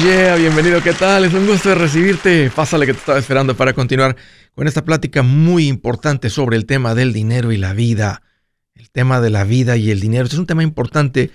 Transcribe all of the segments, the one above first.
yeah, bienvenido, ¿qué tal? Es un gusto recibirte. Pásale que te estaba esperando para continuar con esta plática muy importante sobre el tema del dinero y la vida. El tema de la vida y el dinero. Este es un tema importante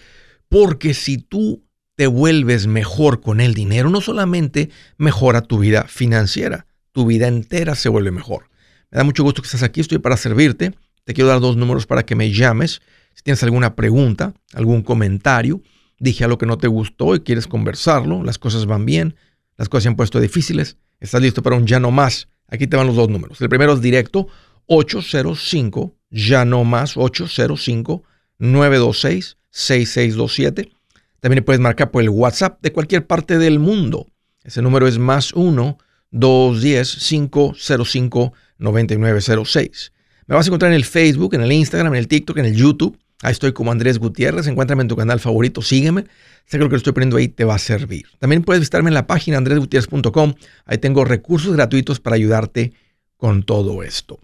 porque si tú te vuelves mejor con el dinero, no solamente mejora tu vida financiera, tu vida entera se vuelve mejor. Me da mucho gusto que estés aquí, estoy para servirte. Te quiero dar dos números para que me llames. Si tienes alguna pregunta, algún comentario, dije algo que no te gustó y quieres conversarlo, las cosas van bien, las cosas se han puesto difíciles, estás listo para un ya no más. Aquí te van los dos números. El primero es directo 805 ya no más 805 926 6627. También puedes marcar por el WhatsApp de cualquier parte del mundo. Ese número es más 1 210 505 9906. Me vas a encontrar en el Facebook, en el Instagram, en el TikTok, en el YouTube. Ahí estoy como Andrés Gutiérrez. Encuéntrame en tu canal favorito, sígueme. Sé que lo que estoy poniendo ahí te va a servir. También puedes visitarme en la página andresgutierrez.com. Ahí tengo recursos gratuitos para ayudarte con todo esto.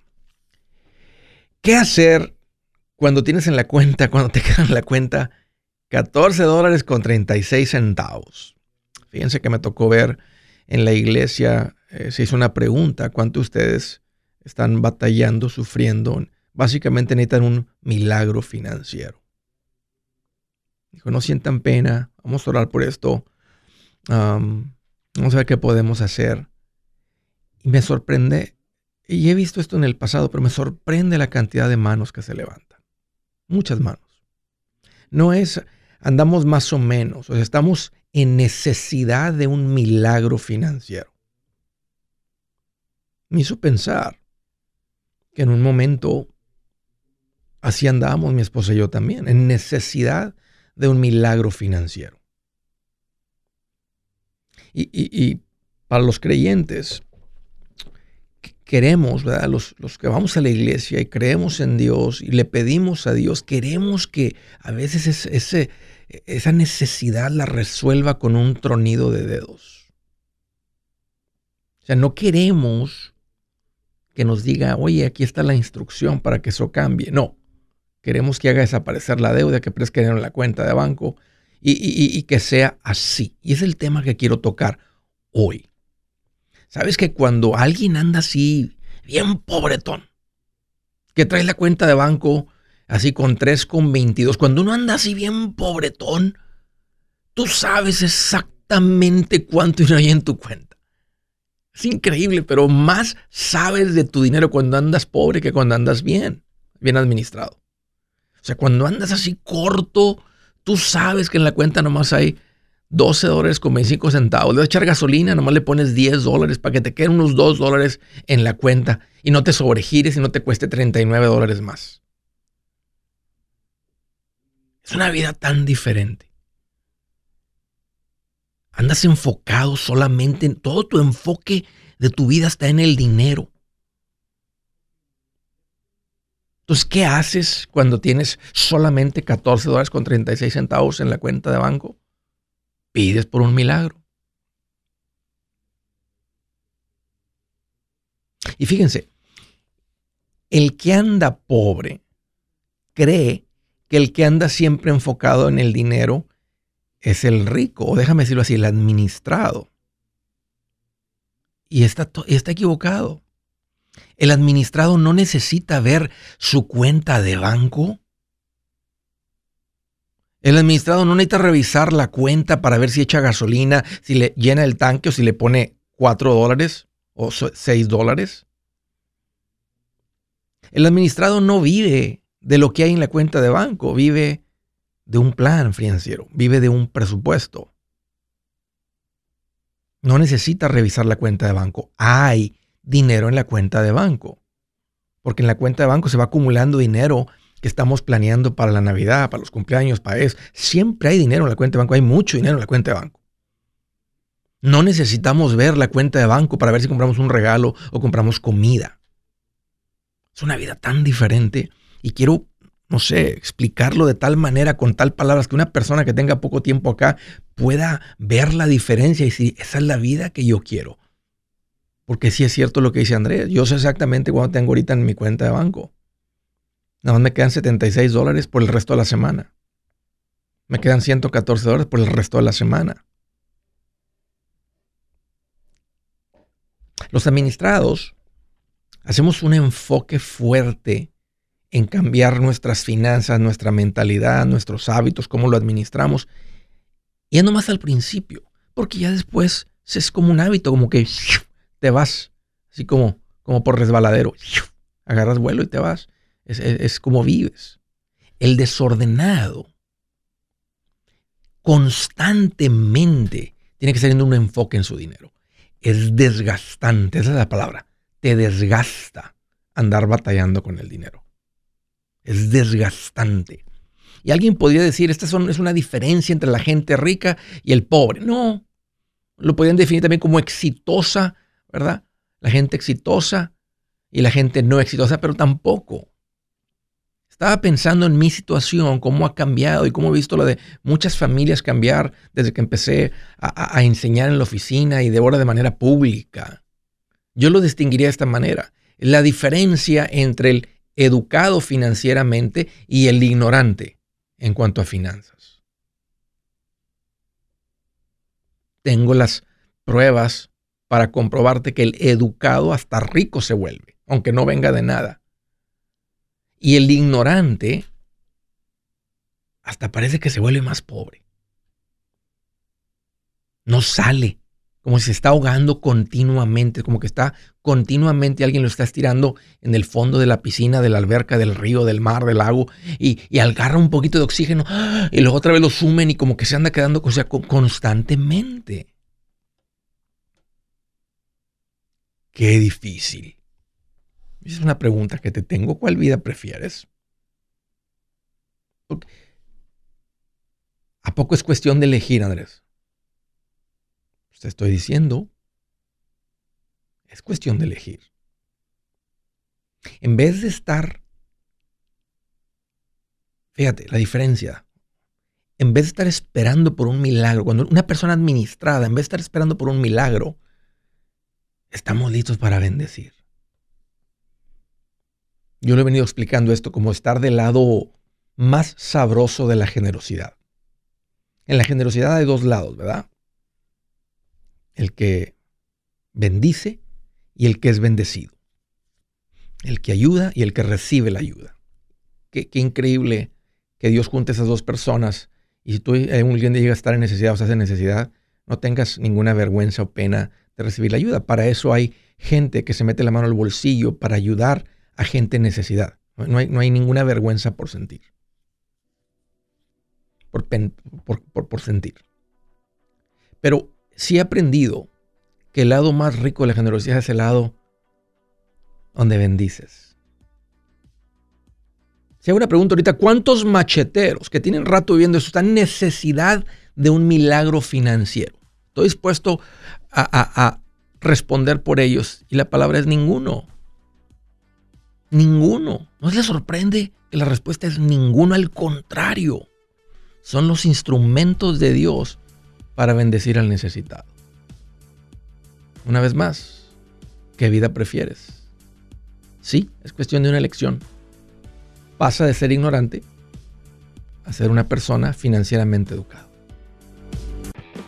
¿Qué hacer cuando tienes en la cuenta, cuando te quedan en la cuenta 14 dólares con 36 centavos? Fíjense que me tocó ver en la iglesia, eh, se hizo una pregunta, ¿cuántos de ustedes están batallando, sufriendo básicamente necesitan un milagro financiero. Dijo, no sientan pena, vamos a orar por esto, vamos a ver qué podemos hacer. Y me sorprende, y he visto esto en el pasado, pero me sorprende la cantidad de manos que se levantan. Muchas manos. No es, andamos más o menos, o sea, estamos en necesidad de un milagro financiero. Me hizo pensar que en un momento Así andábamos mi esposa y yo también, en necesidad de un milagro financiero. Y, para los creyentes, queremos, ¿verdad? Los, los, que vamos a la iglesia y creemos en Dios y le pedimos a Dios, queremos que a veces ese, esa necesidad la resuelva con un tronido de dedos. O sea, no queremos que nos diga, oye, aquí está la instrucción para que eso cambie. No, Queremos que haga desaparecer la deuda, que preste en la cuenta de banco y, que sea así. Y es el tema que quiero tocar hoy. Sabes que cuando alguien anda así, bien pobretón, que trae la cuenta de banco así con 3,22, cuando uno anda así bien pobretón, tú sabes exactamente cuánto hay en tu cuenta. Es increíble, pero más sabes de tu dinero cuando andas pobre que cuando andas bien, bien administrado. O sea, cuando andas así corto, tú sabes que en la cuenta nomás hay 12 dólares con 25 centavos. Le vas a echar gasolina, nomás le pones 10 dólares para que te queden unos 2 dólares en la cuenta y no te sobregires y no te cueste 39 dólares más. Es una vida tan diferente. Andas enfocado solamente en todo tu enfoque de tu vida está en el dinero. Entonces, ¿qué haces cuando tienes solamente 14 dólares con 36 centavos en la cuenta de banco? Pides por un milagro. Y fíjense, el que anda pobre cree que el que anda siempre enfocado en el dinero es el rico, o déjame decirlo así, el administrado. Y está, está equivocado. El administrado no necesita ver su cuenta de banco. El administrado no necesita revisar la cuenta para ver si echa gasolina, si le llena el tanque o si le pone 4 dólares o 6 dólares. El administrado no vive de lo que hay en la cuenta de banco, vive de un plan financiero, vive de un presupuesto. No necesita revisar la cuenta de banco. Hay dinero en la cuenta de banco. Porque en la cuenta de banco se va acumulando dinero que estamos planeando para la Navidad, para los cumpleaños, para eso. Siempre hay dinero en la cuenta de banco, hay mucho dinero en la cuenta de banco. No necesitamos ver la cuenta de banco para ver si compramos un regalo o compramos comida. Es una vida tan diferente y quiero, no sé, explicarlo de tal manera, con tal palabras, que una persona que tenga poco tiempo acá pueda ver la diferencia y decir, esa es la vida que yo quiero. Porque sí es cierto lo que dice Andrés. Yo sé exactamente cuánto tengo ahorita en mi cuenta de banco. Nada más me quedan 76 dólares por el resto de la semana. Me quedan 114 dólares por el resto de la semana. Los administrados hacemos un enfoque fuerte en cambiar nuestras finanzas, nuestra mentalidad, nuestros hábitos, cómo lo administramos. Y no más al principio, porque ya después es como un hábito, como que te vas, así como, como por resbaladero. Agarras vuelo y te vas. Es, como vives. El desordenado constantemente tiene que estar teniendo un enfoque en su dinero. Es desgastante, esa es la palabra. Te desgasta andar batallando con el dinero. Es desgastante. Y alguien podría decir, esta es una diferencia entre la gente rica y el pobre. No, lo podrían definir también como exitosa, ¿verdad? La gente exitosa y la gente no exitosa, pero tampoco. Estaba pensando en mi situación, cómo ha cambiado y cómo he visto lo de muchas familias cambiar desde que empecé a, a enseñar en la oficina y de ahora de manera pública. Yo lo distinguiría de esta manera. La diferencia entre el educado financieramente y el ignorante en cuanto a finanzas. Tengo las pruebas para comprobarte que el educado hasta rico se vuelve, aunque no venga de nada. Y el ignorante hasta parece que se vuelve más pobre. No sale como si se está ahogando continuamente, como que está continuamente alguien lo está estirando en el fondo de la piscina, de la alberca, del río, del mar, del lago, y, y agarra un poquito de oxígeno, y luego otra vez lo sumen y como que se anda quedando o constantemente. Qué difícil. Es una pregunta que te tengo. ¿Cuál vida prefieres? ¿A poco es cuestión de elegir, Andrés? te estoy diciendo, es cuestión de elegir. En vez de estar, fíjate la diferencia, en vez de estar esperando por un milagro, cuando una persona administrada, en vez de estar esperando por un milagro, estamos listos para bendecir. Yo le he venido explicando esto como estar del lado más sabroso de la generosidad. En la generosidad hay dos lados, ¿verdad? el que bendice y el que es bendecido. El que ayuda y el que recibe la ayuda. Qué, increíble que Dios junte esas dos personas. Y si tú algún día llega a estar en necesidad o estás en necesidad, no tengas ninguna vergüenza o pena de recibir la ayuda. Para eso hay gente que se mete la mano al bolsillo para ayudar a gente en necesidad. No hay, no hay ninguna vergüenza por sentir. Por, por, por sentir. Pero sí he aprendido que el lado más rico de la generosidad es el lado donde bendices. Si hago una pregunta ahorita, ¿cuántos macheteros que tienen rato viviendo eso están en necesidad de un milagro financiero? Estoy dispuesto a, responder por ellos y la palabra es ninguno. Ninguno. ¿No les sorprende que la respuesta es ninguno? Al contrario, son los instrumentos de Dios para bendecir al necesitado. Una vez más, ¿qué vida prefieres? Sí, es cuestión de una elección. Pasa de ser ignorante a ser una persona financieramente educada.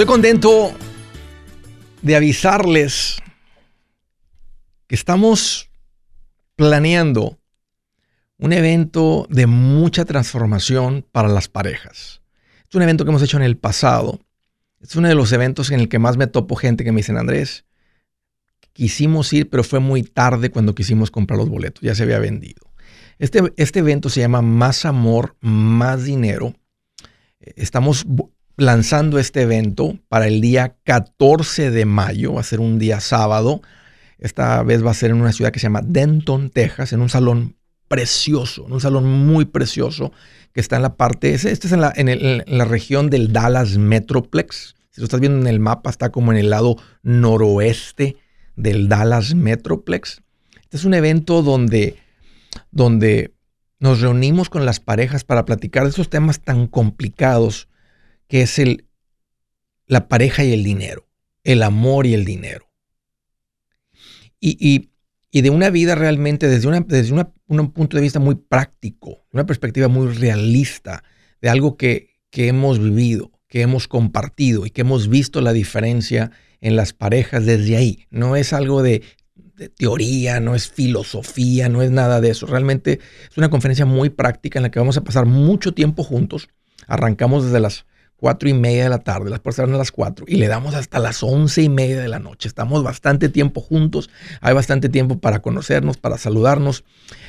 Estoy contento de avisarles que estamos planeando un evento de mucha transformación para las parejas. Es un evento que hemos hecho en el pasado. Es uno de los eventos en el que más me topo gente que me dicen, Andrés, quisimos ir, pero fue muy tarde cuando quisimos comprar los boletos, ya se había vendido. Este, este evento se llama Más Amor, Más Dinero. Estamos lanzando este evento para el día 14 de mayo, va a ser un día sábado. Esta vez va a ser en una ciudad que se llama Denton, Texas, en un salón precioso, un salón muy precioso que está en la parte, este es en la, en, la región del Dallas Metroplex. Si lo estás viendo en el mapa, está como en el lado noroeste del Dallas Metroplex. Este es un evento donde, donde nos reunimos con las parejas para platicar de esos temas tan complicados que es el, la pareja y el dinero, el amor y el dinero. y, y de una vida realmente desde, desde un punto de vista muy práctico, una perspectiva muy realista, de algo que, que hemos vivido, que hemos compartido y que hemos visto la diferencia en las parejas desde ahí. No es algo de, teoría, no es filosofía, no es nada de eso. Realmente es una conferencia muy práctica en la que vamos a pasar mucho tiempo juntos. Arrancamos desde las cuatro y media de la tarde, las personas a las cuatro, y le damos hasta las once y media de la noche. Estamos bastante tiempo juntos, hay bastante tiempo para conocernos, para saludarnos,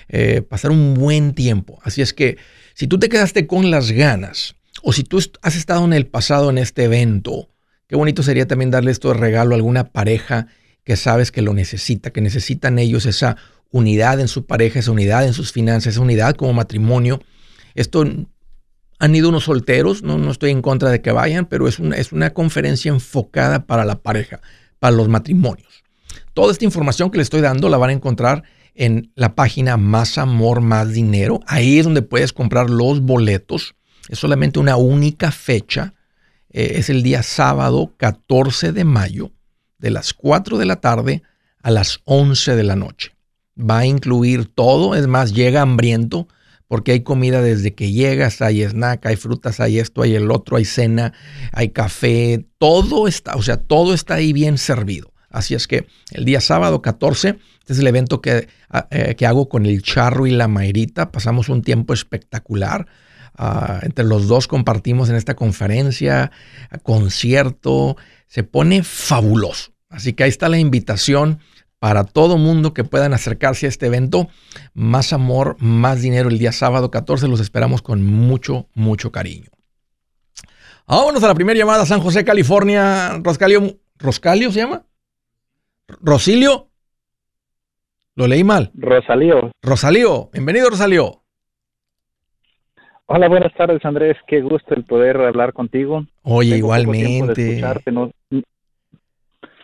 eh, pasar un buen tiempo. Así es que si tú te quedaste con las ganas, o si tú has estado en el pasado en este evento, qué bonito sería también darle esto de regalo a alguna pareja que sabes que lo necesita, que necesitan ellos esa unidad en su pareja, esa unidad en sus finanzas, esa unidad como matrimonio. Esto han ido unos solteros, no, no estoy en contra de que vayan, pero es una, es una conferencia enfocada para la pareja, para los matrimonios. Toda esta información que les estoy dando la van a encontrar en la página Más Amor, Más Dinero. Ahí es donde puedes comprar los boletos. Es solamente una única fecha. Eh, es el día sábado 14 de mayo, de las 4 de la tarde a las 11 de la noche. Va a incluir todo, es más, llega hambriento porque hay comida desde que llegas, hay snack, hay frutas, hay esto, hay el otro, hay cena, hay café, todo está, o sea, todo está ahí bien servido. Así es que el día sábado 14, este es el evento que, ah, eh, que hago con el Charro y la Mayrita, pasamos un tiempo espectacular. Ah, entre los dos compartimos en esta conferencia, concierto, se pone fabuloso. Así que ahí está la invitación para todo mundo que puedan acercarse a este evento. Más amor, más dinero el día sábado 14. Los esperamos con mucho, mucho cariño. Vámonos a la primera llamada, San José, California. Roscalio, ¿Roscalio se llama? ¿Rosilio? Lo leí mal. Rosalío. Rosalío, bienvenido Rosalío. Hola, buenas tardes Andrés, qué gusto el poder hablar contigo. Oye, igualmente. No,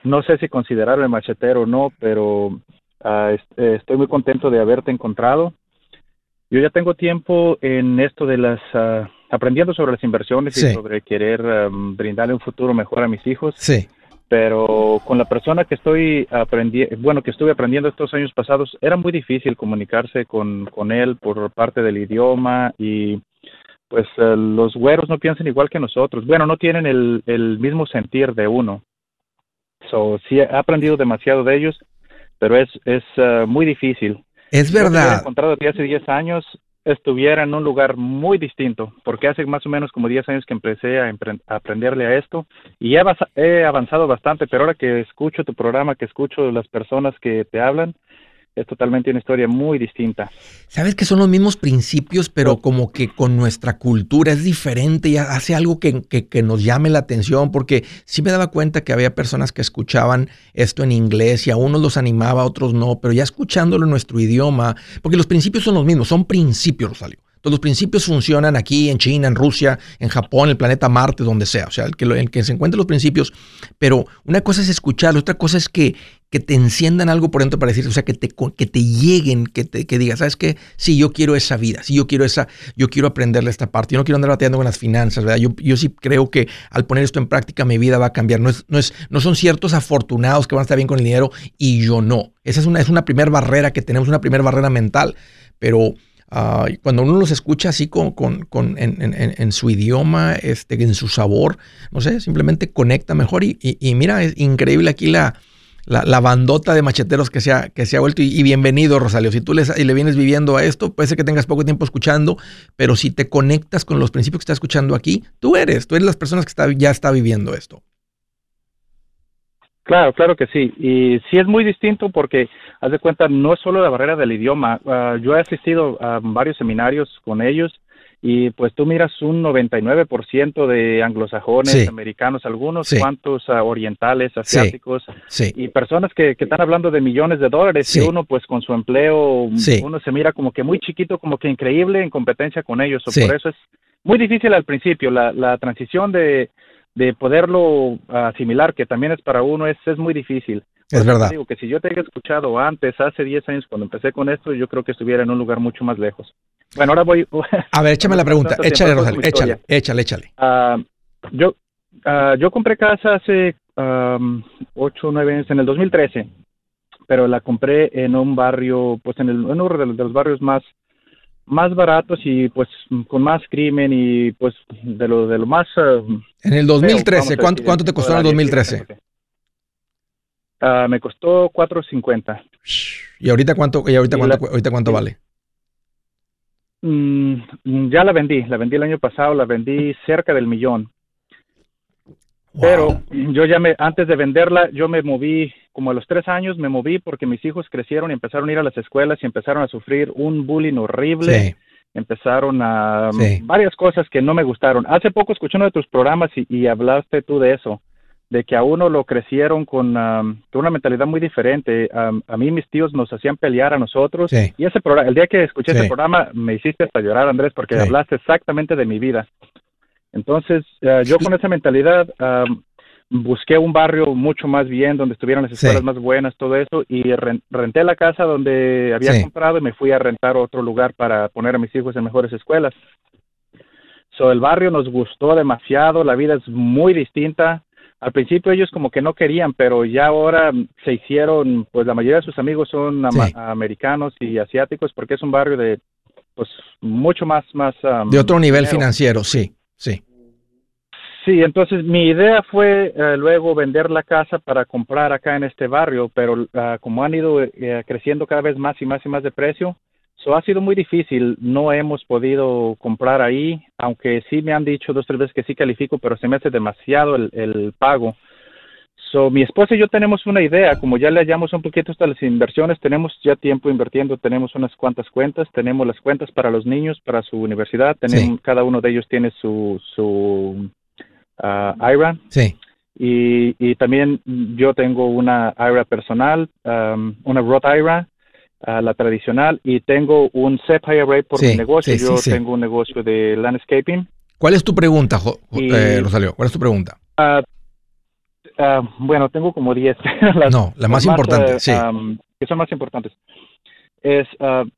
no sé si considerarme machetero o no, pero ah, eh, estoy muy contento de haberte encontrado. Yo ya tengo tiempo en esto de las, uh, aprendiendo sobre las inversiones y sobre querer brindarle un futuro mejor a mis hijos. Sí. Pero con la persona que estoy aprendiendo, bueno, que estuve aprendiendo estos años pasados, era muy difícil comunicarse con, con él por parte del idioma y pues eh, los güeros no piensan igual que nosotros. Bueno, no tienen el, el mismo sentir de uno. So, sí, he aprendido demasiado de ellos, pero es, es eh, muy difícil. Es verdad. Si encontrado a ti hace 10 años, estuviera en un lugar muy distinto, porque hace más o menos como 10 años que empecé a, a aprenderle a esto y he, he avanzado bastante, pero ahora que escucho tu programa, que escucho las personas que te hablan, es totalmente una historia muy distinta. Sabes que son los mismos principios, pero como que con nuestra cultura es diferente y hace algo que, que, nos llame la atención, porque sí me daba cuenta que había personas que escuchaban esto en inglés y a unos los animaba, a otros no, pero ya escuchándolo en nuestro idioma, porque los principios son los mismos, son principios, Rosalio. Todos los principios funcionan aquí, en China, en Rusia, en Japón, el planeta Marte, donde sea. O sea, el que, el que se encuentren los principios. Pero una cosa es escucharlo, otra cosa es que, que te enciendan algo por dentro para decir, o sea, que te, que te lleguen, que, te, que digas, ¿sabes qué? Sí, yo quiero esa vida, sí, yo quiero esa, yo quiero aprenderle esta parte, yo no quiero andar bateando con las finanzas, ¿verdad? Yo, yo sí creo que al poner esto en práctica mi vida va a cambiar. No, es, no, es, no son ciertos afortunados que van a estar bien con el dinero y yo no. Esa es una, es una primera barrera que tenemos, una primera barrera mental. Pero Ah, cuando uno los escucha así con, en, su idioma, este, en su sabor, no sé, simplemente conecta mejor. Y, mira, es increíble aquí la, la, bandota de macheteros que se ha, que se ha vuelto. Y, bienvenido, Rosalio. Si tú le, le vienes viviendo a esto, puede ser que tengas poco tiempo escuchando, pero si te conectas con los principios que estás escuchando aquí, tú eres, tú eres las personas que está, ya está viviendo esto. Claro, claro que sí. Y sí es muy distinto porque, haz de cuenta, no es solo la barrera del idioma. Ah, yo he asistido a varios seminarios con ellos y pues tú miras un 99% de anglosajones, americanos, algunos cuantos ah, orientales, asiáticos y personas que, que, están hablando de millones de dólares y uno pues con su empleo, uno se mira como que muy chiquito, como que increíble en competencia con ellos. O por eso es muy difícil al principio la, la transición de de poderlo asimilar, que también es para uno, es, es muy difícil. Es verdad. Digo que si yo te hubiera escuchado antes, hace 10 años cuando empecé con esto, yo creo que estuviera en un lugar mucho más lejos. Bueno, ahora voy... A ver, échame la pregunta, échale, Rosario, échale, échale, échale. Uh, yo, uh, yo compré casa hace um, 8 o 9 años, en el 2013, pero la compré en un barrio, pues en, el, en uno de los barrios más más baratos y pues con más crimen y pues de lo de lo más uh, en el 2013 ¿cuánto, cuánto te costó en el 2013 uh, me costó 450 y ahorita cuánto y ahorita cuánto ahorita cuánto vale mm, ya la vendí la vendí el año pasado la vendí cerca del millón. Pero yo ya me, antes de venderla, yo me moví, como a los tres años me moví porque mis hijos crecieron y empezaron a ir a las escuelas y empezaron a sufrir un bullying horrible. Empezaron a varias cosas que no me gustaron. Hace poco escuché uno de tus programas y, hablaste tú de eso, de que a uno lo crecieron con, una mentalidad muy diferente. a mí mis tíos nos hacían pelear a nosotros y ese programa, el día que escuché ese programa me hiciste hasta llorar, Andrés, porque hablaste exactamente de mi vida. Entonces, eh, yo con esa mentalidad busqué un barrio mucho más bien, donde estuvieran las escuelas más buenas, todo eso, y renté la casa donde había comprado y me fui a rentar otro lugar para poner a mis hijos en mejores escuelas. So, el barrio nos gustó demasiado, la vida es muy distinta. Al principio ellos como que no querían, pero ya ahora se hicieron, pues la mayoría de sus amigos son americanos y asiáticos porque es un barrio de, pues mucho más, más... de otro nivel financiero, sí, sí. Sí, entonces mi idea fue eh, luego vender la casa para comprar acá en este barrio, pero ah, como han ido eh, creciendo cada vez más y más y más de precio, eso ha sido muy difícil. No hemos podido comprar ahí, aunque sí me han dicho dos o tres veces que sí califico, pero se me hace demasiado el, pago. So, mi esposa y yo tenemos una idea, como ya le hallamos un poquito hasta las inversiones, tenemos ya tiempo invirtiendo, tenemos unas cuantas cuentas, tenemos las cuentas para los niños, para su universidad, tenemos, cada uno de ellos tiene su, su uh, IRA. Sí. Y, y, también yo tengo una IRA personal, um, una Roth IRA, uh, la tradicional, y tengo un SEP IRA por mi negocio. yo tengo un negocio de landscaping. ¿Cuál es tu pregunta, eh, Rosalio? ¿Cuál es tu pregunta? Uh, uh bueno, tengo como 10. no, la más, importante, sí. Um, que son más importantes. Es, uh,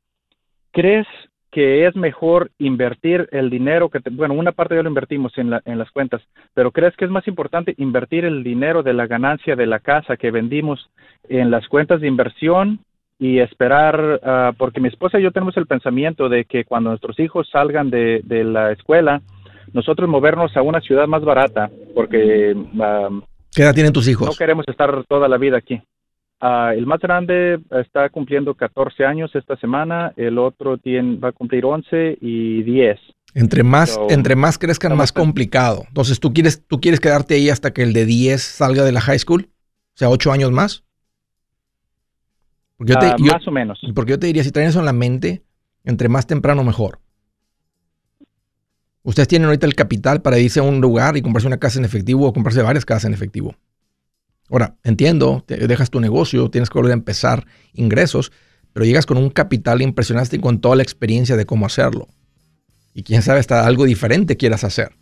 ¿crees que es mejor invertir el dinero que, bueno, una parte ya lo invertimos en, la, en las cuentas, pero ¿crees que es más importante invertir el dinero de la ganancia de la casa que vendimos en las cuentas de inversión y esperar, ah, porque mi esposa y yo tenemos el pensamiento de que cuando nuestros hijos salgan de, la escuela, nosotros movernos a una ciudad más barata, porque... ¿Qué edad tienen tus hijos? No queremos estar toda la vida aquí. Ah, el más grande está cumpliendo 14 años esta semana, el otro tiene, va a cumplir 11 y 10. Entre más, entre más crezcan, más complicado. Entonces, ¿tú quieres, ¿tú quieres quedarte ahí hasta que el de 10 salga de la high school? O sea, 8 años más. Porque ah, más o menos. Porque yo te diría, si traen eso en la mente, entre más temprano mejor. Ustedes tienen ahorita el capital para irse a un lugar y comprarse una casa en efectivo o comprarse varias casas en efectivo. Ahora, entiendo, te dejas tu negocio, tienes que volver a empezar ingresos, pero llegas con un capital impresionante y con toda la experiencia de cómo hacerlo. Y quién sabe, hasta algo diferente quieras hacer.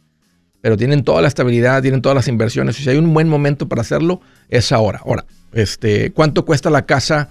Pero tienen toda la estabilidad, tienen todas las inversiones. Y si hay un buen momento para hacerlo, es ahora. Ahora, este, ¿cuánto cuesta la casa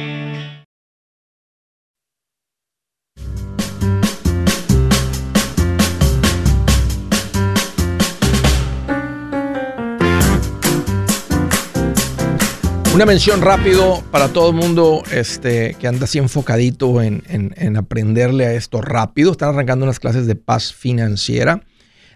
Una mención rápido para todo el mundo este, que anda así enfocadito en, en, aprenderle a esto rápido. Están arrancando unas clases de paz financiera.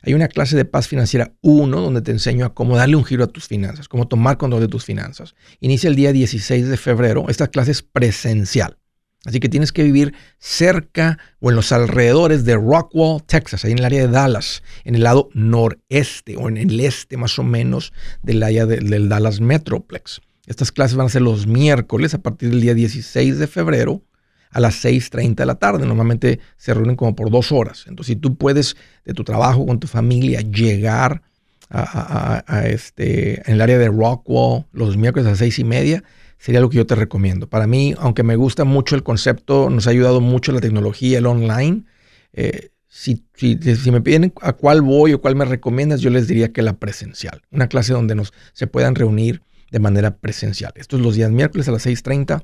Hay una clase de paz financiera 1 donde te enseño a cómo darle un giro a tus finanzas, cómo tomar control de tus finanzas. Inicia el día 16 de febrero. Esta clase es presencial. Así que tienes que vivir cerca o en los alrededores de Rockwall, Texas, ahí en el área de Dallas, en el lado noreste o en el este más o menos del área del Dallas Metroplex. Estas clases van a ser los miércoles a partir del día 16 de febrero a las 6.30 de la tarde. Normalmente se reúnen como por dos horas. Entonces, si tú puedes de tu trabajo con tu familia llegar a, este, en el área de Rockwall los miércoles a seis y media, sería lo que yo te recomiendo. Para mí, aunque me gusta mucho el concepto, nos ha ayudado mucho la tecnología, el online. Eh, si, si, me piden a cuál voy o cuál me recomiendas, yo les diría que la presencial. Una clase donde nos se puedan reunir de manera presencial. Esto es los días miércoles a las 6.30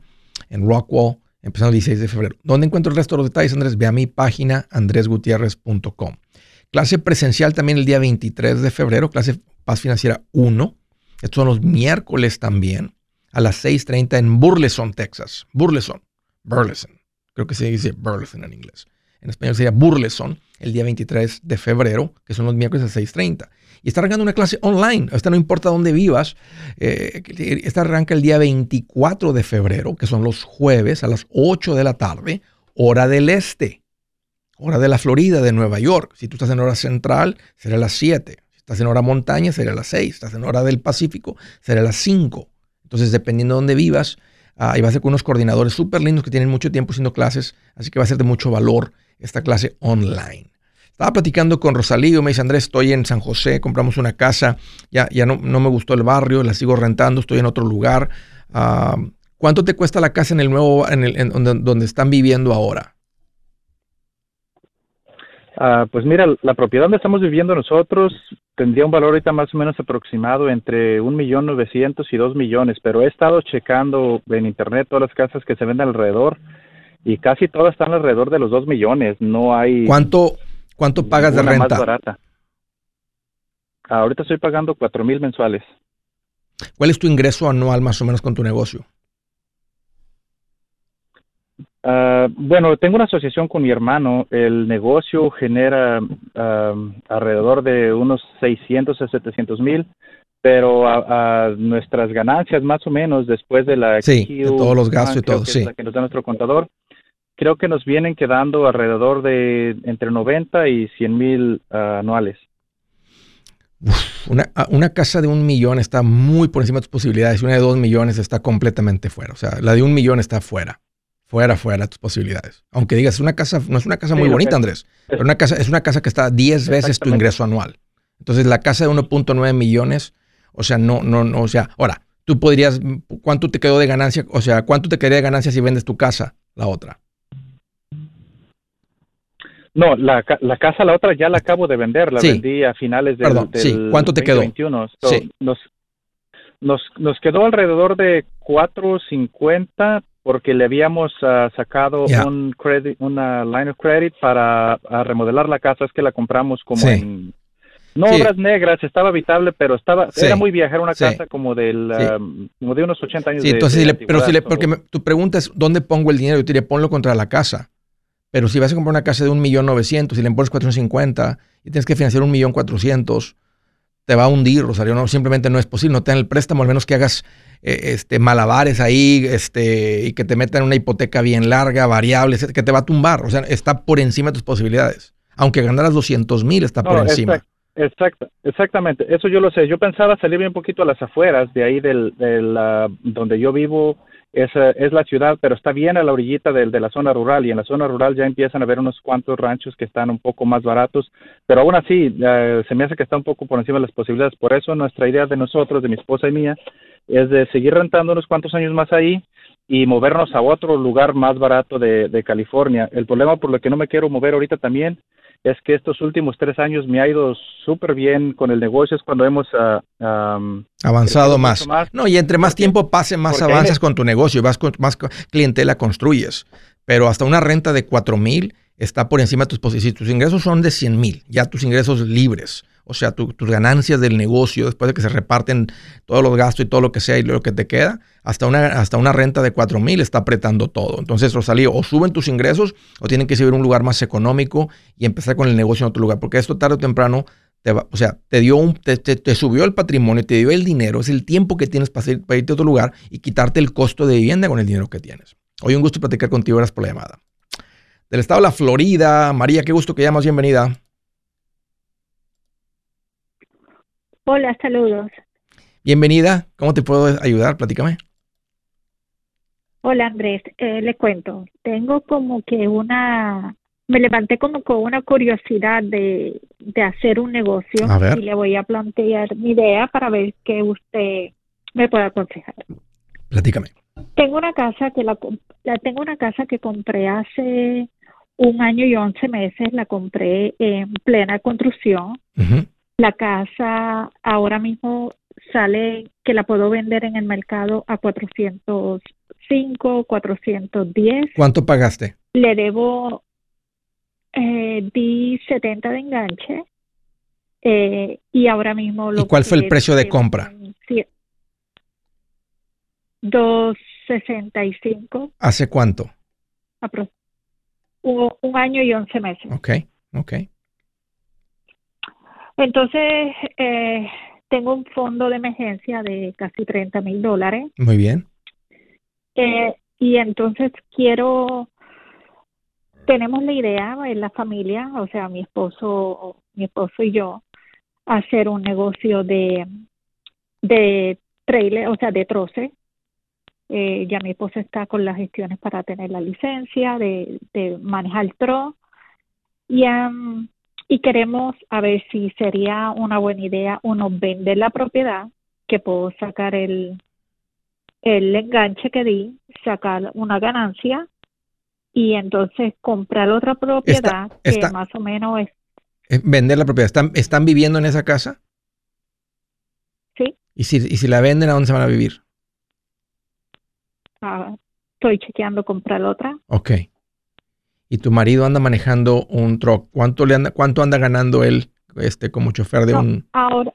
en Rockwall, empezando el 16 de febrero. ¿Dónde encuentro el resto de los detalles, Andrés? Ve a mi página andresgutierrez.com. Clase presencial también el día 23 de febrero, clase Paz Financiera 1. Estos son los miércoles también a las 6.30 en Burleson, Texas. Burleson, Burleson. Creo que se dice Burleson en inglés. En español sería Burleson, el día 23 de febrero, que son los miércoles a 6.30 y está arrancando una clase online. Esta no importa dónde vivas. Eh, esta arranca el día 24 de febrero, que son los jueves a las 8 de la tarde, hora del este, hora de la Florida, de Nueva York. Si tú estás en hora central, será las 7. Si estás en hora montaña, será las 6. Si estás en hora del Pacífico, será las 5. Entonces, dependiendo de dónde vivas, ahí va a ser con unos coordinadores súper lindos que tienen mucho tiempo haciendo clases, así que va a ser de mucho valor esta clase online. Estaba platicando con Rosalío, me dice Andrés, estoy en San José, compramos una casa, ya, ya no, no me gustó el barrio, la sigo rentando, estoy en otro lugar. Ah, ¿Cuánto te cuesta la casa en el nuevo, en el, donde, están viviendo ahora? Ah, pues mira, la propiedad donde estamos viviendo nosotros tendría un valor ahorita más o menos aproximado entre un millón novecientos y dos millones, pero he estado checando en internet todas las casas que se venden alrededor y casi todas están alrededor de los dos millones. No hay. ¿Cuánto, ¿Cuánto pagas de renta? más barata. Ahorita estoy pagando cuatro mil mensuales. ¿Cuál es tu ingreso anual más o menos con tu negocio? Ah, bueno, tengo una asociación con mi hermano. El negocio genera alrededor de unos 600 a 700 mil, pero a, nuestras ganancias más o menos después de la sí, de todos los gastos y todo, sí. que nos da nuestro contador, creo que nos vienen quedando alrededor de entre 90 y 100 mil ah, anuales. una, ah, una, casa de un millón está muy por encima de tus posibilidades y una de dos millones está completamente fuera. O sea, la de un millón está fuera. Fuera, fuera de tus posibilidades. Aunque digas, una casa, no es una casa muy bonita, Andrés, pero una casa, es una casa que está 10 veces tu ingreso anual. Entonces, la casa de 1.9 millones o sea, no, no, no, o sea, ahora, tú podrías, ¿cuánto te quedó de ganancia? O sea, ¿cuánto te quedaría de ganancia si vendes tu casa, la otra? No, la, la casa, la otra ya la acabo de vender, la vendí a finales del, Perdón, sí. ¿Cuánto te quedó? sí. nos, nos, nos quedó alrededor de 4.50 porque le habíamos ah, sacado un credit, una line of credit para remodelar la casa, es que la compramos como en no obras negras, estaba habitable, pero estaba era muy vieja, era una casa como del um, como de unos 80 años. Sí, entonces, pero si le, porque tu pregunta es dónde pongo el dinero, yo te diría ponlo contra la casa. Pero si vas a comprar una casa de un millón novecientos y le pones 450 y tienes que financiar un millón cuatrocientos, te va a hundir, Rosario. No, simplemente no es posible. No te dan el préstamo, al menos que hagas eh, este, malabares ahí este, y que te metan una hipoteca bien larga, variable, que te va a tumbar. O sea, está por encima de tus posibilidades. Aunque ganaras 200 mil, está por encima. Exacto, exactamente, eso yo lo sé. Yo pensaba salirme un poquito a las afueras de ahí del, donde yo vivo, es, es la ciudad, pero está bien a la orillita de, de, la zona rural y en la zona rural ya empiezan a haber unos cuantos ranchos que están un poco más baratos, pero aún así se me hace que está un poco por encima de las posibilidades. Por eso nuestra idea de nosotros, de mi esposa y mía, es de seguir rentando unos cuantos años más ahí y movernos a otro lugar más barato de, de California. El problema por lo que no me quiero mover ahorita también es que estos últimos tres años me ha ido súper bien con el negocio, es cuando hemos ah, avanzado más. No, y entre más tiempo pase, más avanzas con tu negocio, vas con, más clientela construyes. Pero hasta una renta de cuatro mil está por encima de tus posiciones. Si tus ingresos son de 100 mil, ya tus ingresos libres, o sea, tus ganancias del negocio, después de que se reparten todos los gastos y todo lo que sea y lo que te queda, hasta una, hasta una renta de 4 mil está apretando todo. Entonces, Rosalío, o suben tus ingresos o tienen que subir un lugar más económico y empezar con el negocio en otro lugar, porque esto tarde o temprano te va, o sea, te dio un, te, te, subió el patrimonio, te dio el dinero, es el tiempo que tienes para, para, irte a otro lugar y quitarte el costo de vivienda con el dinero que tienes. Hoy un gusto platicar contigo, gracias por la llamada. Del estado de la Florida, María, qué gusto que llamas, bienvenida. Hola, saludos. Bienvenida, ¿cómo te puedo ayudar? Platícame. Hola Andrés, eh, le cuento, tengo como que una, me levanté como con una curiosidad de, de hacer un negocio y le voy a plantear mi idea para ver qué usted me puede aconsejar. Platícame. Tengo una casa que la, la tengo una casa que compré hace un año y once meses, la compré en plena construcción. La casa ahora mismo sale que la puedo vender en el mercado a 405, 410. ¿Cuánto pagaste? Le debo, eh, di 70 de enganche eh, y ahora mismo lo ¿Y cuál fue el precio de compra? Sí, 265. ¿Hace cuánto? Un, un año y 11 meses. Ok, ok. Entonces, eh, tengo un fondo de emergencia de casi 30 mil dólares. Muy bien. Eh, y entonces quiero, tenemos la idea en la familia, o sea, mi esposo, mi esposo y yo, hacer un negocio de, de trailer, o sea, de troce. Eh, ya mi esposo está con las gestiones para tener la licencia de, de manejar el tro. Y um, y queremos a ver si sería una buena idea uno vender la propiedad, que puedo sacar el, el enganche que di, sacar una ganancia y entonces comprar otra propiedad que más o menos es... Eh, vender la propiedad. ¿Están, ¿Están viviendo en esa casa? Sí. ¿Y si, y si la venden, a dónde se van a vivir? Ah, estoy chequeando comprar otra. Ok y tu marido anda manejando un truck, ¿cuánto le anda, cuánto anda ganando él este como chofer de un ahora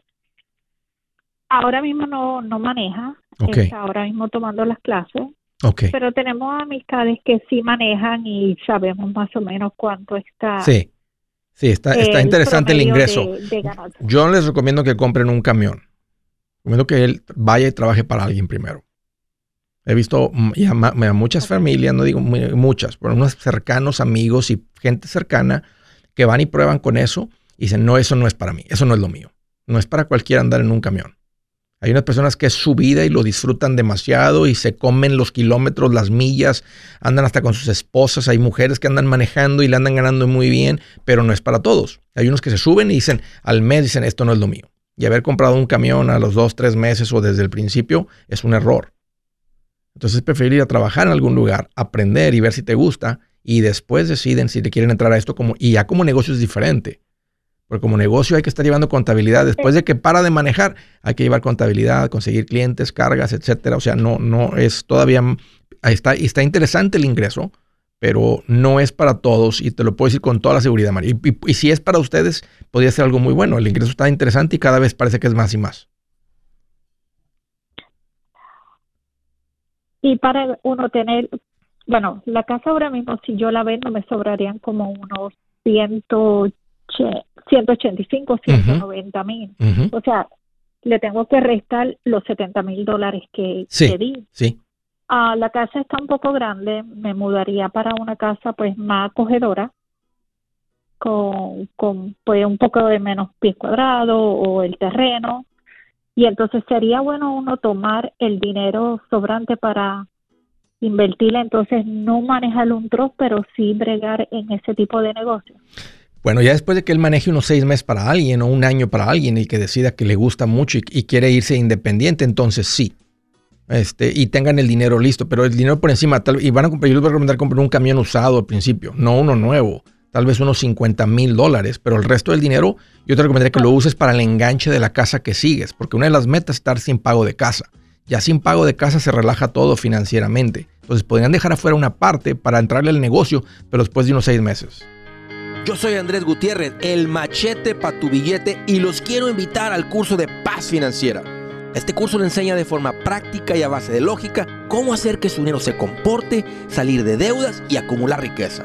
ahora mismo no, no maneja, está ahora mismo tomando las clases. Okay. Pero tenemos amistades que sí manejan y sabemos más o menos cuánto está. Sí. Sí, está, está interesante el ingreso. Yo les recomiendo que compren un camión. Recomiendo que él vaya y trabaje para alguien primero. He visto a, muchas familias, no digo muchas, pero unos cercanos amigos y gente cercana que van y prueban con eso y dicen, no, eso no es para mí, eso no es lo mío. No es para cualquiera andar en un camión. Hay unas personas que es su vida y lo disfrutan demasiado y se comen los kilómetros, las millas, andan hasta con sus esposas. Hay mujeres que andan manejando y le andan ganando muy bien, pero no es para todos. Hay unos que se suben y dicen, al mes dicen, esto no es lo mío. Y haber comprado un camión a los dos, tres meses o desde el principio es un error. Entonces es preferible ir a trabajar en algún lugar, aprender y ver si te gusta y después deciden si te quieren entrar a esto como, y ya como negocio es diferente. Porque como negocio hay que estar llevando contabilidad. Después de que para de manejar, hay que llevar contabilidad, conseguir clientes, cargas, etcétera. O sea, no, no es todavía. Está, está interesante el ingreso, pero no es para todos. Y te lo puedo decir con toda la seguridad, María. Y, si es para ustedes, podría ser algo muy bueno. El ingreso está interesante y cada vez parece que es más y más. Y para uno tener, bueno, la casa ahora mismo, si yo la vendo, me sobrarían como unos ciento 185, 190 mil. O sea, le tengo que restar los 70 mil dólares que, di. Sí. Ah, la casa está un poco grande, me mudaría para una casa pues más acogedora, con, con pues un poco de menos pies cuadrados o el terreno. Y entonces sería bueno uno tomar el dinero sobrante para invertirle, entonces no manejar un trozo, pero sí bregar en ese tipo de negocio. Bueno, ya después de que él maneje unos seis meses para alguien o un año para alguien y que decida que le gusta mucho y, quiere irse independiente, entonces sí. Este, y tengan el dinero listo, pero el dinero por encima, tal, y van a comprar, yo les voy a recomendar comprar un camión usado al principio, no uno nuevo, tal vez unos 50 mil dólares, pero el resto del dinero yo te recomendaría que lo uses para el enganche de la casa que sigues, porque una de las metas es estar sin pago de casa. Ya sin pago de casa se relaja todo financieramente. Entonces podrían dejar afuera una parte para entrarle al negocio, pero después de unos seis meses. Yo soy Andrés Gutiérrez, el machete para tu billete y los quiero invitar al curso de paz financiera. Este curso le enseña de forma práctica y a base de lógica cómo hacer que su dinero se comporte, salir de deudas y acumular riqueza.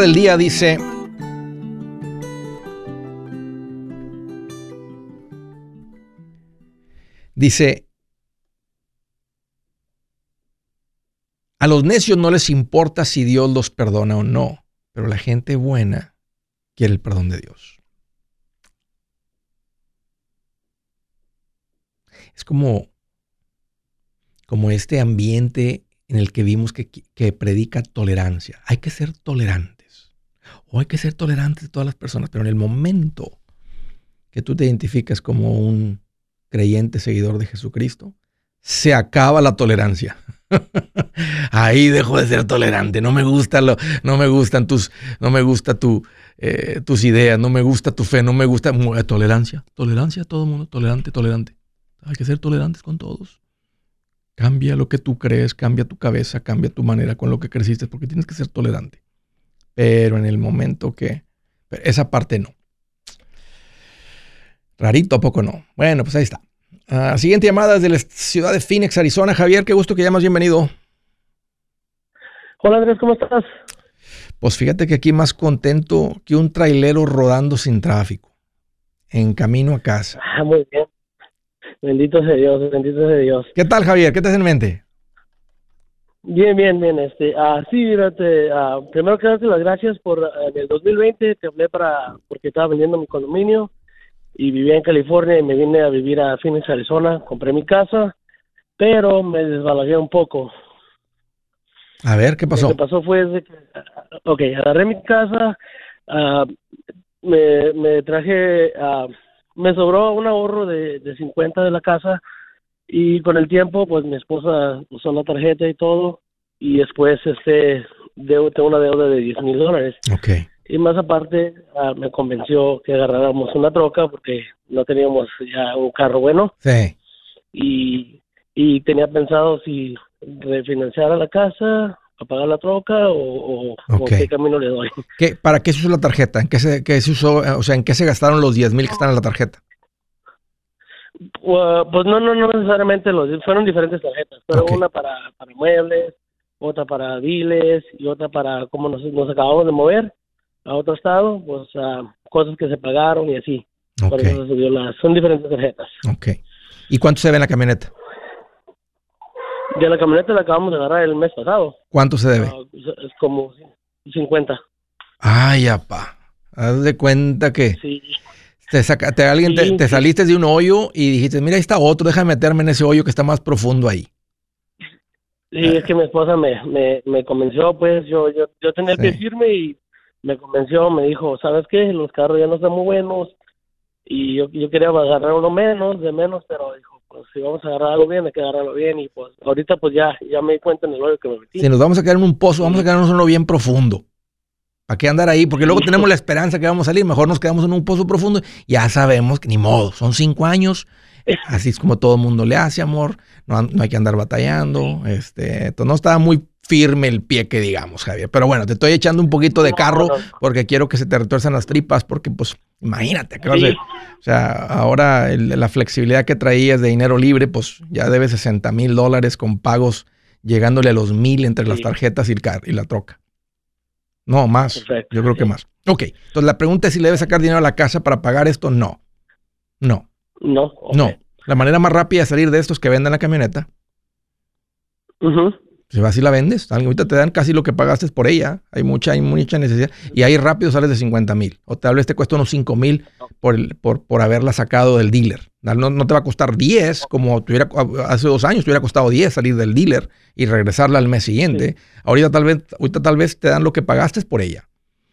Del día dice, dice, a los necios no les importa si Dios los perdona o no, pero la gente buena quiere el perdón de Dios. Es como, como este ambiente en el que vimos que, predica tolerancia. Hay que ser tolerantes. O hay que ser tolerantes de todas las personas. Pero en el momento que tú te identificas como un creyente seguidor de Jesucristo, se acaba la tolerancia. Ahí dejo de ser tolerante. No me gusta no me gustan tus, no me gusta tu, eh, tus ideas, no me gusta tu fe, no me gusta tolerancia, tolerancia a todo el mundo, tolerante, tolerante. Hay que ser tolerantes con todos. Cambia lo que tú crees, cambia tu cabeza, cambia tu manera con lo que creciste, porque tienes que ser tolerante. Pero en el momento que... Esa parte no. Rarito, ¿a poco no? Bueno, pues ahí está. Ah, siguiente llamada desde la ciudad de Phoenix, Arizona. Javier, qué gusto que llamas, bienvenido. Hola Andrés, ¿cómo estás? Pues fíjate que aquí más contento que un trailero rodando sin tráfico, en camino a casa. Ah, muy bien. Bendito sea Dios, bendito sea Dios. ¿Qué tal, Javier? ¿Qué te hace en mente? Bien, bien, bien. Este, ah, sí, ah, primero que darte las gracias por ah, en el 2020 te hablé para porque estaba vendiendo mi condominio y vivía en California y me vine a vivir a Phoenix, Arizona. Compré mi casa, pero me desbalagué un poco. A ver, ¿qué pasó? Lo que pasó fue de que, ok, agarré mi casa, ah, me, me traje, ah, me sobró un ahorro de, de 50 de la casa y con el tiempo, pues mi esposa usó la tarjeta y todo y después, este, debo, tengo una deuda de 10 mil dólares. Y más aparte, ah, me convenció que agarráramos una troca porque no teníamos ya un carro bueno Sí. y, y tenía pensado si refinanciar a la casa, a pagar la troca o, o- o Ok. qué camino le doy. ¿Qué, ¿Para qué se usó la tarjeta? ¿En qué se, qué se usó? O sea, ¿en qué se gastaron los 10 mil que están en la tarjeta? Uh, pues no, no, no necesariamente los, fueron diferentes tarjetas, pero Ok. una para, para muebles, otra para biles y otra para como nos, nos acabamos de mover a otro estado, pues ah, cosas que se pagaron y así. Por Ok, eso se subió las, son diferentes tarjetas. ok. ¿Y cuánto se ve en la camioneta? De la camioneta la acabamos de agarrar el mes pasado. ¿Cuánto se debe? Ah, es como 50. Ay, apa. Haz de cuenta que Sí. Te, saca, te, alguien te, te saliste de un hoyo y dijiste, mira, ahí está otro, déjame meterme en ese hoyo que está más profundo ahí. Sí, es que mi esposa me, me, me convenció, pues yo, yo, yo tenía el Sí. pie firme y me convenció, me dijo, ¿sabes qué? Los carros ya no están muy buenos y yo, yo quería agarrar uno menos, de menos, pero dijo, pues si vamos a agarrar algo bien, hay que agarrarlo bien y pues ahorita pues ya, ya me di cuenta en el hoyo que me metí. Si nos vamos a quedar en un pozo, vamos a quedarnos en uno bien profundo. ¿Para qué andar ahí? Porque luego tenemos la esperanza que vamos a salir. Mejor nos quedamos en un pozo profundo. Ya sabemos que ni modo, son cinco años. Así es como todo el mundo le hace, amor. No, no hay que andar batallando. Este, no estaba muy firme el pie que digamos, Javier. Pero bueno, te estoy echando un poquito de carro porque quiero que se te retuerzan las tripas. Porque, pues, imagínate, ¿qué vas a Sí. O sea, ahora el- la flexibilidad que traías de dinero libre, pues ya debes 60 mil dólares con pagos llegándole a los mil entre las tarjetas y, el car- y la troca. No, más. Perfecto, Yo creo que más. Ok, entonces la pregunta es si le debes sacar dinero a la casa para pagar esto. No. No, No, no. La manera más rápida de salir de esto es que vendan la camioneta. Si vas y la vendes, ahorita te dan casi lo que pagaste por ella. Hay mucha, hay mucha necesidad. Y ahí rápido sales de 50 mil. O tal vez te cuesta unos 5 mil por, el- por, por haberla sacado del dealer. No, no te va a costar 10 como tuviera, hace dos años te hubiera costado 10 salir del dealer y regresarla al mes siguiente. Ahorita tal vez, ahorita tal vez te dan lo que pagaste por ella.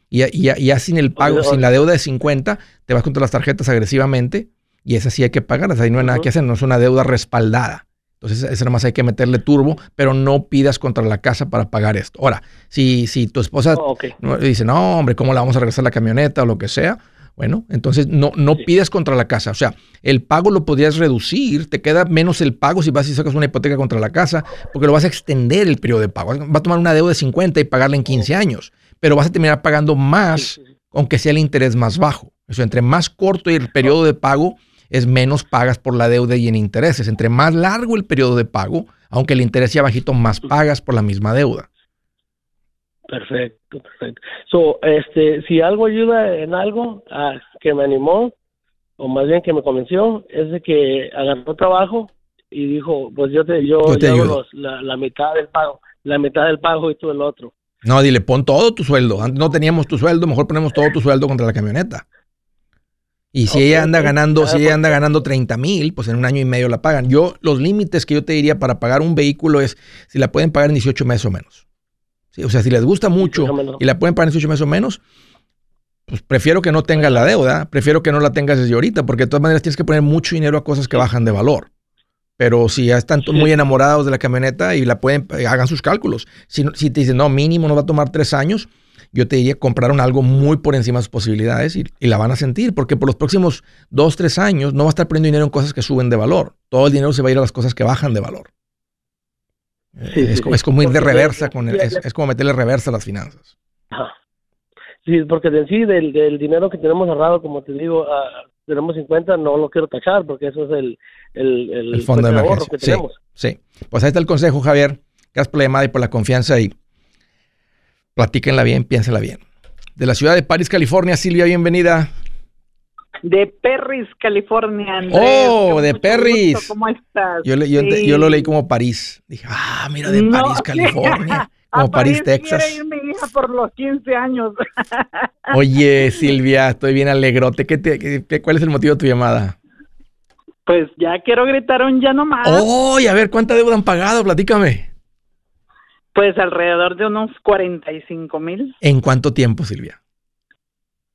Y ya, ya- ya sin el pago, Oye, sin la deuda de 50, te vas contra las tarjetas agresivamente y esa sí hay que pagarlas. Ahí no hay nada que hacer, no es una deuda respaldada. Entonces, esa nomás hay que meterle turbo, pero no pidas contra la casa para pagar esto. Ahora, si, si tu esposa Oh, dice, no, hombre, ¿cómo la vamos a regresar la camioneta o lo que sea? Bueno, entonces no, no Sí. pidas contra la casa. O sea, el pago lo podrías reducir, te queda menos el pago si vas y sacas una hipoteca contra la casa, porque lo vas a extender el periodo de pago. Va a tomar una deuda de 50 y pagarla en 15 años, pero vas a terminar pagando más, Sí, sí, sí. aunque sea el interés más bajo. Eso, entre más corto el periodo de pago, es menos pagas por la deuda y en intereses. Entre más largo el periodo de pago, aunque el interés sea bajito, más pagas por la misma deuda. Perfecto, perfecto. So, este, si algo ayuda en algo ah, que me animó, o más bien que me convenció, es de que agarró trabajo y dijo, pues yo te, yo, Yo te hago ayudo. los- la, la mitad del pago, la mitad del pago y tú el otro. No, dile, pon todo tu sueldo. Antes no teníamos tu sueldo, mejor ponemos todo tu sueldo contra la camioneta. Y si ella anda ganando, si ella anda ganando 30 mil, pues en un año y medio la pagan. Yo, los límites que yo te diría para pagar un vehículo es si la pueden pagar en 18 meses o menos. Sí, o sea, si les gusta mucho 18 menos. y la pueden pagar en 18 meses o menos, pues prefiero que no tengas la deuda, prefiero que no la tengas desde ahorita, porque de todas maneras tienes que poner mucho dinero a cosas que bajan de valor. Pero si ya están Sí. muy enamorados de la camioneta y la pueden, hagan sus cálculos. Si, si te dicen, no, mínimo nos va a tomar tres años, yo te diría compraron algo muy por encima de sus posibilidades y, y la van a sentir, porque por los próximos dos, tres años no va a estar poniendo dinero en cosas que suben de valor. Todo el dinero se va a ir a las cosas que bajan de valor. Eh, Sí, es, sí, como, sí. es como ir de reversa, con el- sí, es, es como meterle reversa a las finanzas. Ajá. Sí, porque de sí, del, del dinero que tenemos ahorrado, como te digo, ah, tenemos 50, no lo quiero tachar, porque eso es el, el, el, El fondo de ahorro emergencia. que Sí, tenemos. sí. Pues ahí está el consejo, Javier. Gracias por la llamada y por la confianza y platíquenla bien, piénsenla bien. De la ciudad de París, California, Silvia, bienvenida. De Perris, California. Andrés. Oh, de Perris. gusto. ¿Cómo estás? Yo, le- yo, ente- Sí. yo lo leí como París. Dije, ah, mira, de No. París, California. Como París, quiere Texas. ir mi hija por los 15 años. Oye, Silvia, estoy bien alegrote. ¿Qué te, qué- ¿Cuál es el motivo de tu llamada? Pues ya quiero gritar un ya no más. Oh, y a ver, ¿cuánta deuda han pagado? Platícame. Pues alrededor de unos 45 mil. ¿En cuánto tiempo, Silvia?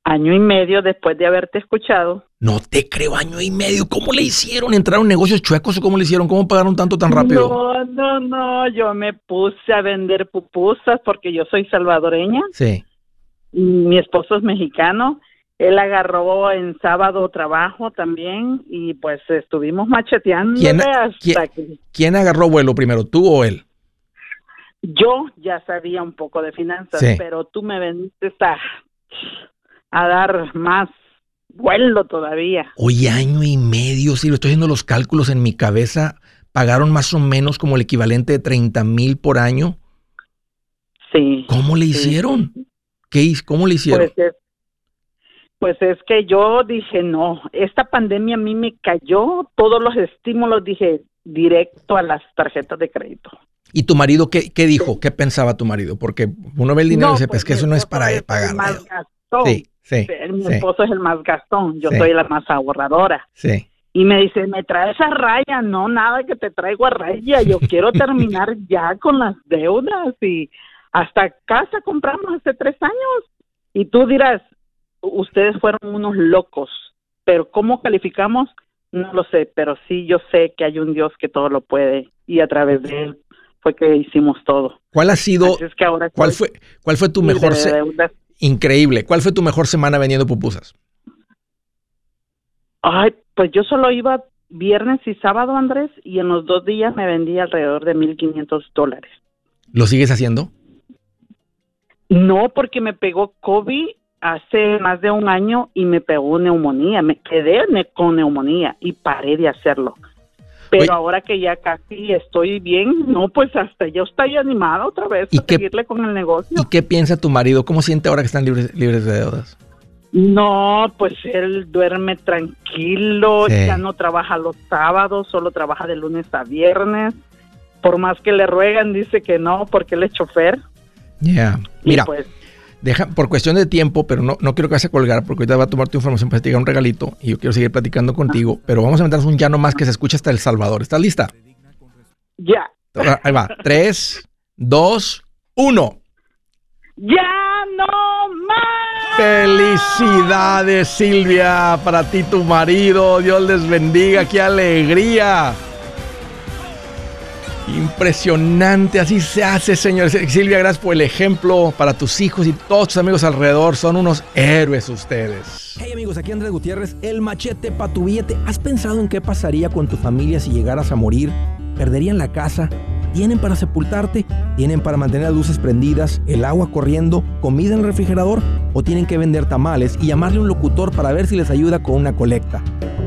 Año y medio después de haberte escuchado. No te creo, año y medio. ¿Cómo le hicieron? ¿Entraron negocios chuecos o cómo le hicieron? ¿Cómo pagaron tanto tan rápido? No, no, no. Yo me puse a vender pupusas porque yo soy salvadoreña. Sí. y Mi esposo es mexicano. Él agarró en sábado trabajo también y pues estuvimos macheteando ¿Quién- hasta quién- que ¿Quién agarró vuelo primero, tú o él? Yo ya sabía un poco de finanzas, Sí. pero tú me vendiste a, a dar más vuelo todavía. Oye, año y medio, Silvia. Estoy haciendo los cálculos en mi cabeza. Pagaron más o menos como el equivalente de 30 mil por año. Sí. ¿Cómo le Sí. hicieron? ¿Qué, ¿Cómo le hicieron? Pues es, pues es que yo dije, no, esta pandemia a mí me cayó, todos los estímulos, dije, directo a las tarjetas de crédito. ¿Y tu marido qué, qué dijo? ¿Qué pensaba tu marido? Porque uno ve el dinero y dice, pues que eso no es para pagar. Sí, sí, Mi sí, esposo es el más gastón, yo soy la más ahorradora. sí. Y me dice, me traes a raya, no, nada que te traigo a raya, yo quiero terminar ya con las deudas y hasta casa compramos hace tres años. Y tú dirás, ustedes fueron unos locos, pero ¿cómo calificamos? No lo sé, pero sí yo sé que hay un Dios que todo lo puede y a través de él fue que hicimos todo. ¿Cuál ha sido, es que ahora cuál fue, cuál fue tu mejor, de deudas. increíble, cuál fue tu mejor semana vendiendo pupusas? Ay, pues yo solo iba viernes y sábado, Andrés, y en los dos días me vendí alrededor de 1.500 dólares. ¿Lo sigues haciendo? No, porque me pegó COVID hace más de un año y me pegó neumonía. Me quedé con neumonía y paré de hacerlo. Pero Oye. ahora que ya casi estoy bien, no, pues hasta yo estoy animada otra vez ¿Y a qué- seguirle con el negocio. ¿Y qué piensa tu marido? ¿Cómo siente ahora que están libres, libres de deudas? No, pues él duerme tranquilo, Sí. ya no trabaja los sábados, solo trabaja de lunes a viernes. Por más que le ruegan, dice que no, porque él es chofer. Ya. Y Mira, pues, deja, por cuestión de tiempo, pero no, no quiero que vas a colgar porque ahorita va a tomar tu información para llegar un regalito y yo quiero seguir platicando contigo, pero vamos a meternos un llano más que se escucha hasta El Salvador. ¿Estás lista? ya, Ahí va. Tres, dos, uno. ya no más. Felicidades, Silvia, para ti, tu marido. Dios les bendiga, qué alegría. Impresionante, así se hace, señores. Silvia, gracias por el ejemplo para tus hijos y todos tus amigos alrededor. Son unos héroes ustedes. Hey amigos, aquí Andrés Gutiérrez, el machete para tu billete. ¿Has pensado en qué pasaría con tu familia si llegaras a morir? ¿Perderían la casa? ¿Tienen para sepultarte? ¿Tienen para mantener las luces prendidas, el agua corriendo, comida en el refrigerador? ¿O tienen que vender tamales y llamarle a un locutor para ver si les ayuda con una colecta?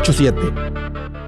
87